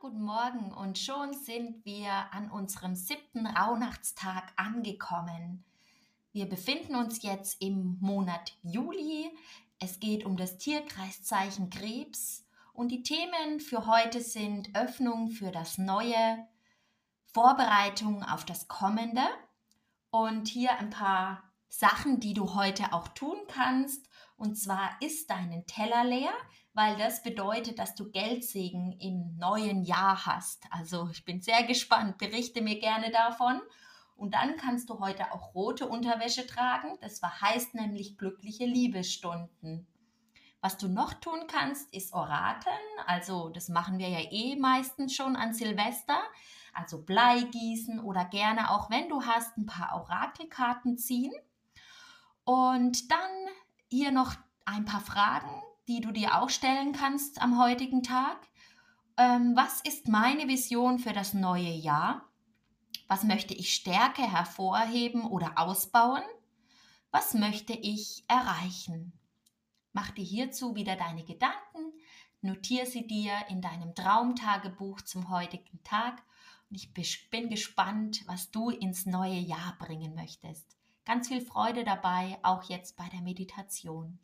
guten Morgen und schon sind wir an unserem siebten Rauhnachtstag angekommen. Wir befinden uns jetzt im Monat Juli. Es geht um das Tierkreiszeichen Krebs und die Themen für heute sind Öffnung für das Neue, Vorbereitung auf das Kommende und hier ein paar Sachen, die du heute auch tun kannst. Und zwar ist deinen Teller leer, weil das bedeutet, dass du Geldsegen im neuen Jahr hast. Also ich bin sehr gespannt. Berichte mir gerne davon. Und dann kannst du heute auch rote Unterwäsche tragen. Das heißt nämlich glückliche Liebestunden. Was du noch tun kannst, ist Orakeln. Also das machen wir ja eh meistens schon an Silvester. Also Blei gießen oder gerne auch, wenn du hast, ein paar Orakelkarten ziehen. Und dann hier noch ein paar Fragen, die du dir auch stellen kannst am heutigen Tag. Ähm, was ist meine Vision für das neue Jahr? Was möchte ich Stärke hervorheben oder ausbauen? Was möchte ich erreichen? Mach dir hierzu wieder deine Gedanken, notiere sie dir in deinem Traumtagebuch zum heutigen Tag und ich bin gespannt, was du ins neue Jahr bringen möchtest. Ganz viel Freude dabei, auch jetzt bei der Meditation.